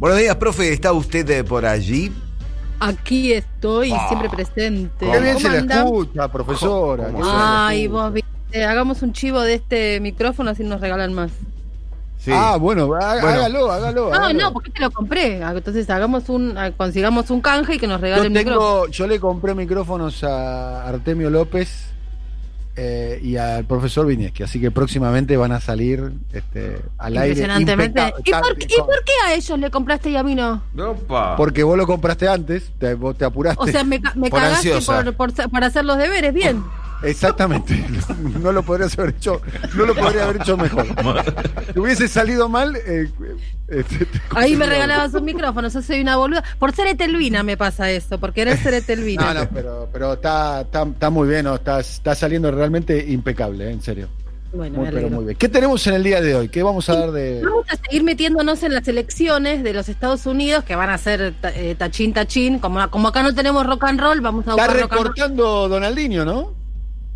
Buenos días, profe. ¿Está usted eh, por allí? Aquí estoy, Ah, siempre presente. Qué bien ¿Cómo se le andán? escucha, profesora. ¿Cómo qué se bien le Ay, escucha. vos viste, hagamos un chivo de este micrófono así nos regalan más. Sí. Ah, bueno, há- Bueno. hágalo, hágalo. No, hágalo. no, porque te lo compré. Ah, Entonces hagamos un, ah, consigamos un canje y que nos Yo, regalen micrófono. tengo, yo le compré micrófonos a Artemio López eh, y al profesor Vinieski, así que próximamente van a salir este, al aire. Impresionantemente. impecable. ¿Y por, qué- ¿Y por qué a ellos le compraste y a mí no? Opa. Porque vos lo compraste antes, te, vos te apuraste. O sea, me, me Por cagaste por, por, por hacer los deberes, bien. Exactamente. No lo podrías haber hecho, no lo podría haber hecho mejor. Si hubiese salido mal, eh, eh, te- te- Ahí me regalabas un micrófono, yo soy una boluda. Por ser etelvina me pasa eso, por querer ser etelvina. No, no, pero, pero está, está, está muy bien, ¿no? está, está saliendo realmente impecable, eh, en serio. Bueno, Muy, pero muy bien. ¿Qué tenemos en el día de hoy? ¿Qué vamos a dar de.? Vamos a seguir metiéndonos en las elecciones de los Estados Unidos, que van a ser eh, tachín, tachín. Como, como acá no tenemos rock and roll, vamos a Está buscar rock and roll. recortando Donaldinho, ¿no?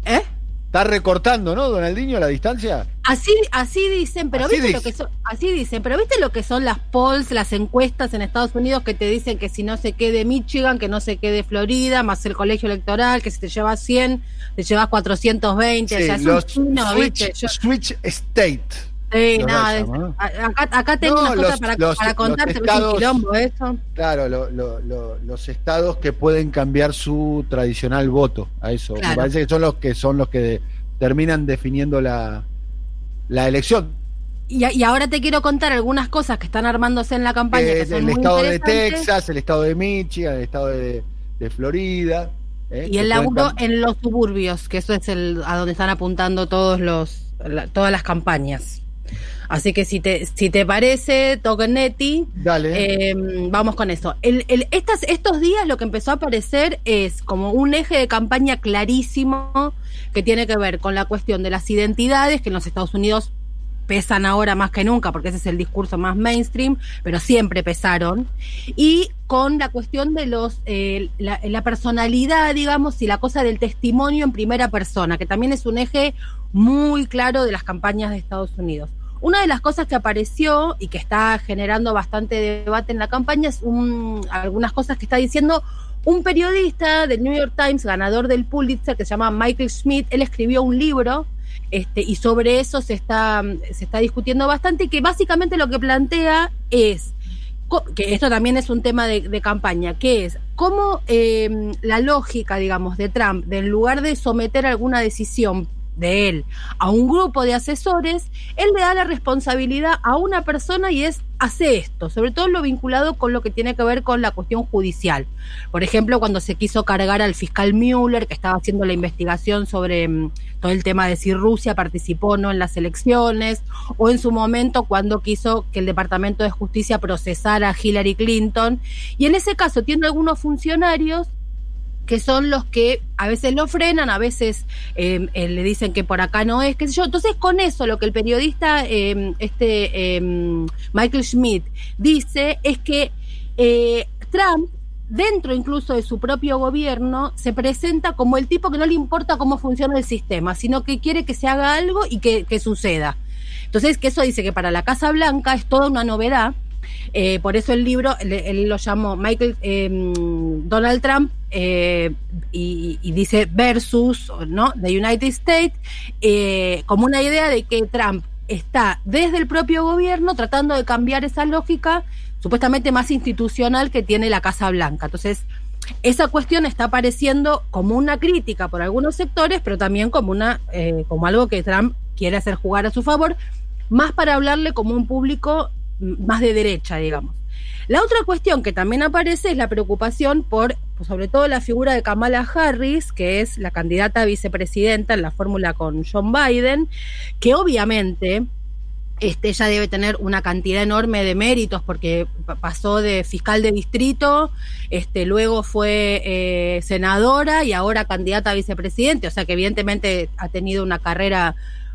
¿Eh? Está recortando, ¿no, Donaldinho, la distancia? Así, así dicen, pero Así viste lo que son, así dicen, pero viste lo que son las polls, las encuestas en Estados Unidos que te dicen que si no se quede Michigan, que no se quede Florida, más el colegio electoral, que si te llevas 100, te llevas 420, o sea, los chino, switch, ¿viste? Yo- switch State. Sí, ¿no? acá, acá tengo No, unas cosas los- para, los- para contarte, un estados- quilombo eso. Claro, lo- lo- lo- los estados que pueden cambiar su tradicional voto. A eso. Claro. Me parece que son los que son los que de- terminan definiendo la, la elección. Y, y ahora te quiero contar algunas cosas que están armándose en la campaña Eh, que son el muy estado de. Texas, el estado de Michigan, el estado de, de Florida. eh, Y el laburo en los suburbios, que eso es el a donde están apuntando todos los la- todas las campañas. Así que si te si te parece, Tokenetti, Dale. eh, vamos con eso. El, el- estas, estos días lo que empezó a aparecer es como un eje de campaña clarísimo que tiene que ver con la cuestión de las identidades, que en los Estados Unidos pesan ahora más que nunca, porque ese es el discurso más mainstream, pero siempre pesaron, y con la cuestión de los eh, la, personalidad, digamos, y la cosa del testimonio en primera persona, que también es un eje muy claro de las campañas de Estados Unidos. Una de las cosas que apareció y que está generando bastante debate en la campaña es un- algunas cosas que está diciendo un periodista del New York Times, ganador del Pulitzer, que se llama Michael Schmidt. Él escribió un libro este, y sobre eso se está, se está discutiendo bastante que básicamente lo que plantea es, que esto también es un tema de, campaña, que es cómo eh, la lógica, digamos, de Trump, de en lugar de someter alguna decisión de él a un grupo de asesores, él le da la responsabilidad a una persona y es hace esto, sobre todo lo vinculado con lo que tiene que ver con la cuestión judicial. Por ejemplo, cuando se quiso cargar al fiscal Mueller, que estaba haciendo la investigación sobre mm, todo el tema de si Rusia participó o no en las elecciones, o en su momento cuando quiso que el Departamento de Justicia procesara a Hillary Clinton. Y en ese caso tiene algunos funcionarios que son los que a veces lo frenan, a veces eh, eh, le dicen que por acá no es, qué sé yo. Entonces, con eso, lo que el periodista, eh, este eh, Michael Schmidt, dice es que eh, Trump, dentro incluso de su propio gobierno, se presenta como el tipo que no le importa cómo funciona el sistema, sino que quiere que se haga algo y que, que suceda. Entonces, que eso dice que para la Casa Blanca es toda una novedad. Eh, por eso el libro, él, lo llamó Michael eh, Donald Trump eh, y, y dice versus, ¿no? The United States, eh, como una idea de que Trump está desde el propio gobierno tratando de cambiar esa lógica supuestamente más institucional que tiene la Casa Blanca. Entonces, esa cuestión está apareciendo como una crítica por algunos sectores, pero también como una como algo que Trump quiere hacer jugar a su favor, más para hablarle como un público más de derecha, digamos. La otra cuestión que también aparece es la preocupación por, pues, sobre todo la figura de Kamala Harris, que es la candidata a vicepresidenta en la fórmula con John Biden, que obviamente este, ella debe tener una cantidad enorme de méritos porque pa- pasó de fiscal de distrito, este, luego fue eh, senadora y ahora candidata a vicepresidente, o sea que evidentemente ha tenido una carrera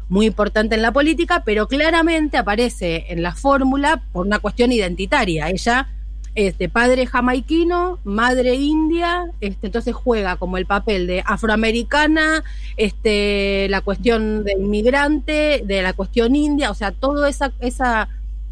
muy importante en la política, pero claramente aparece en la fórmula por una cuestión identitaria. Ella es de padre jamaiquino, madre india, este, entonces juega como el papel de afroamericana, este, la cuestión de inmigrante, de la cuestión india, o sea, toda esa, esa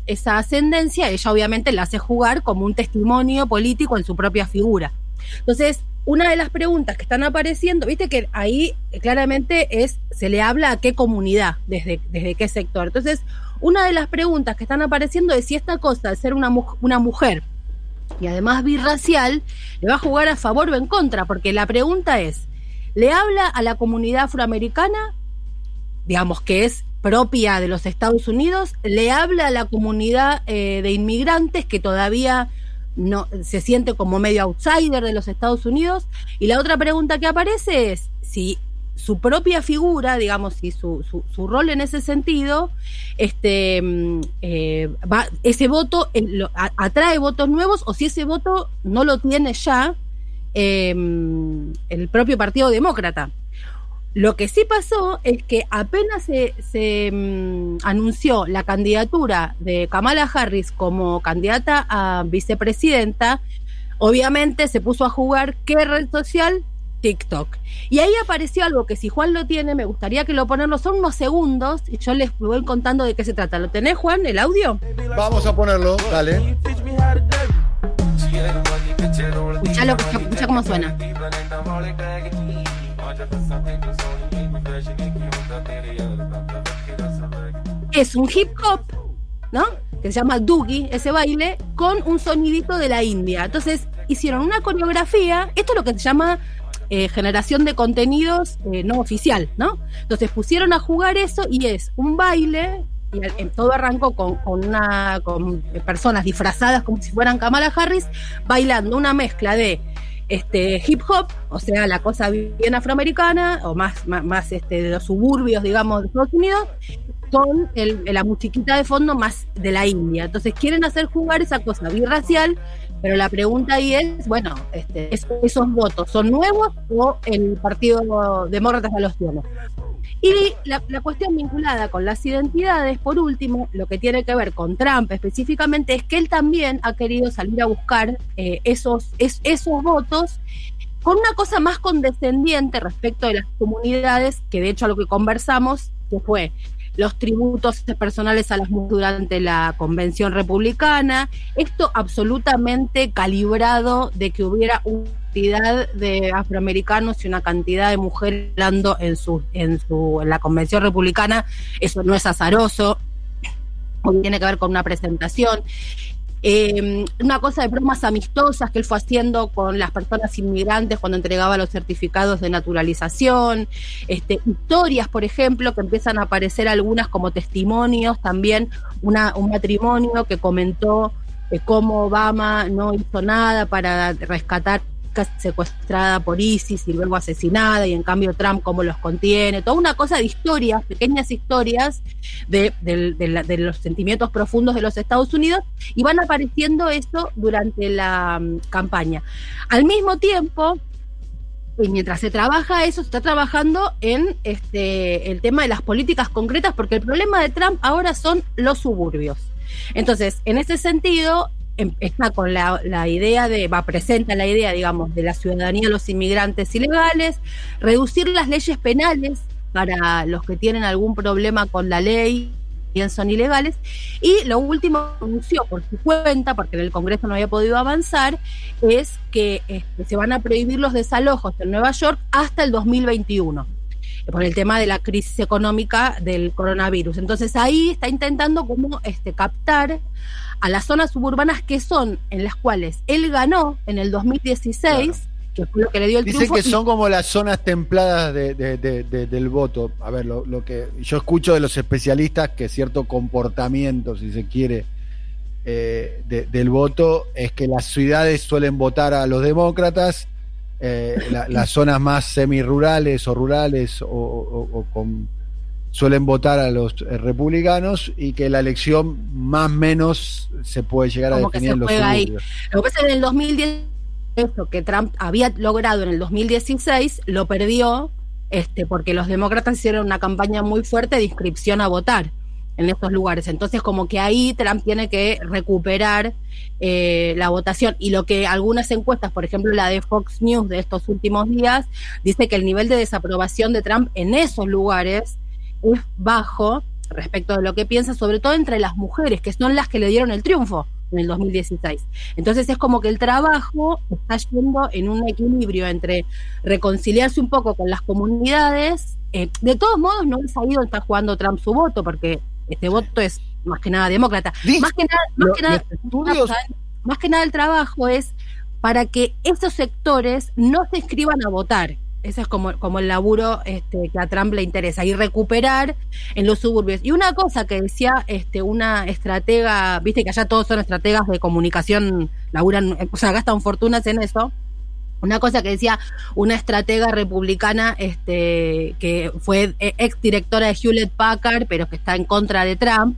esa ascendencia, ella obviamente la hace jugar como un testimonio político en su propia figura. Entonces, una de las preguntas que están apareciendo, viste que ahí claramente es, se le habla a qué comunidad, desde, desde qué sector. Entonces, una de las preguntas que están apareciendo es si esta cosa de ser una, una mujer y además birracial, le va a jugar a favor o en contra, porque la pregunta es, ¿le habla a la comunidad afroamericana, digamos que es propia de los Estados Unidos, le habla a la comunidad eh, de inmigrantes que todavía no se siente como medio outsider de los Estados Unidos? Y la otra pregunta que aparece es si su propia figura, digamos, y su, su, rol en ese sentido, este, mm, eh, va, ese voto atrae votos nuevos o si ese voto no lo tiene ya em, el propio Partido Demócrata. Lo que sí pasó es que apenas se, se mm, anunció la candidatura de Kamala Harris como candidata a vicepresidenta, obviamente se puso a jugar qué red social TikTok. Y ahí apareció algo que si Juan lo tiene, me gustaría que lo ponerlo, son unos segundos y yo les voy contando de qué se trata. ¿Lo tenés, Juan, el audio? Vamos a ponerlo, dale. Escuchalo, escucha cómo suena. Es un hip hop, ¿no? Que se llama Doogie, ese baile, con un sonidito de la India. Entonces hicieron una coreografía, esto es lo que se llama eh, generación de contenidos eh, no oficial, ¿no? Entonces pusieron a jugar eso y es un baile, y todo arrancó con, con personas disfrazadas como si fueran Kamala Harris, bailando una mezcla de este hip hop, o sea, la cosa bien afroamericana, o más, más, este, de los suburbios, digamos, de Estados Unidos, con la musiquita de fondo más de la India. Entonces quieren hacer jugar esa cosa birracial pero la pregunta ahí es, bueno, este, ¿esos votos son nuevos o el Partido Demócrata ya los tiene? Y la, cuestión vinculada con las identidades, por último, lo que tiene que ver con Trump específicamente, es que él también ha querido salir a buscar eh, esos, esos votos con una cosa más condescendiente respecto de las comunidades, que de hecho a lo que conversamos, que fue los tributos personales a las mujeres durante la convención republicana, esto absolutamente calibrado de que hubiera una de afroamericanos y una cantidad de mujeres hablando en su, en su, en la convención republicana, eso no es azaroso, tiene que ver con una presentación. Eh, una cosa de bromas amistosas que él fue haciendo con las personas inmigrantes cuando entregaba los certificados de naturalización, este, historias, por ejemplo, que empiezan a aparecer algunas como testimonios, también una, un matrimonio que comentó eh, cómo Obama no hizo nada para rescatar secuestrada por ISIS y luego asesinada, y en cambio Trump cómo los contiene, toda una cosa de historias, pequeñas historias de, los sentimientos profundos de los Estados Unidos, y van apareciendo eso durante la mm, campaña. Al mismo tiempo, y mientras se trabaja eso, se está trabajando en este el tema de las políticas concretas, porque el problema de Trump ahora son los suburbios. Entonces, en ese sentido, está con la, idea de, va, presenta la idea, digamos, de la ciudadanía de los inmigrantes ilegales, reducir las leyes penales para los que tienen algún problema con la ley, bien son ilegales, y lo último que anunció por su cuenta, porque en el Congreso no había podido avanzar, es que este, se van a prohibir los desalojos en Nueva York hasta el 2021 por el tema de la crisis económica del coronavirus. Entonces ahí está intentando como este, captar a las zonas suburbanas que son en las cuales él ganó en el 2016. Que fue lo que le dio el Dicen que son como las zonas templadas del voto. A ver, lo, que yo escucho de los especialistas que cierto comportamiento, si se quiere, eh, del voto es que las ciudades suelen votar a los demócratas, eh, las zonas más semirurales o rurales o con suelen votar a los eh, republicanos y que la elección más o menos se puede llegar a definir en los suburbios. Lo que pasa en el 2010, esto que Trump había logrado en el 2016, lo perdió este, porque los demócratas hicieron una campaña muy fuerte de inscripción a votar en estos lugares. Entonces, como que ahí Trump tiene que recuperar eh, la votación. Y lo que algunas encuestas, por ejemplo la de Fox News de estos últimos días, dice que el nivel de desaprobación de Trump en esos lugares es bajo respecto de lo que piensa, sobre todo entre las mujeres, que son las que le dieron el triunfo en el 2016. Entonces es como que el trabajo está yendo en un equilibrio entre reconciliarse un poco con las comunidades. Eh, de todos modos, no ha sabido está jugando Trump su voto, porque este voto es más que nada demócrata. Más que nada, más, que nada, más que nada el trabajo es para que esos sectores no se inscriban a votar. Ese es como, como el laburo este, que a Trump le interesa, y recuperar en los suburbios. Y una cosa que decía este, una estratega, viste que allá todos son estrategas de comunicación, laburan, o sea, gastan fortunas en eso. Una cosa que decía una estratega republicana este, que fue ex directora de Hewlett Packard, pero que está en contra de Trump,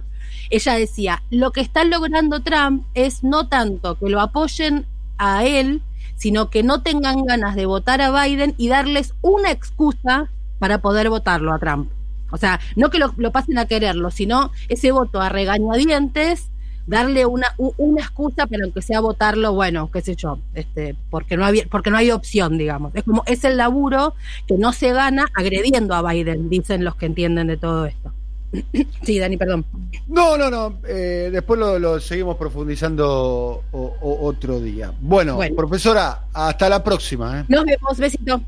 ella decía, lo que está logrando Trump es no tanto que lo apoyen a él, sino que no tengan ganas de votar a Biden y darles una excusa para poder votarlo a Trump. O sea, no que lo, pasen a quererlo, sino ese voto a regañadientes, darle una, una excusa para aunque sea votarlo, bueno, qué sé yo, este, porque no había, porque no hay opción, digamos. Es como, es el laburo que no se gana agrediendo a Biden, dicen los que entienden de todo esto. Sí, Dani, perdón. No, no, no. Eh, después lo, seguimos profundizando otro día. Bueno, profesora, hasta la próxima. ¿eh? Nos vemos, besito.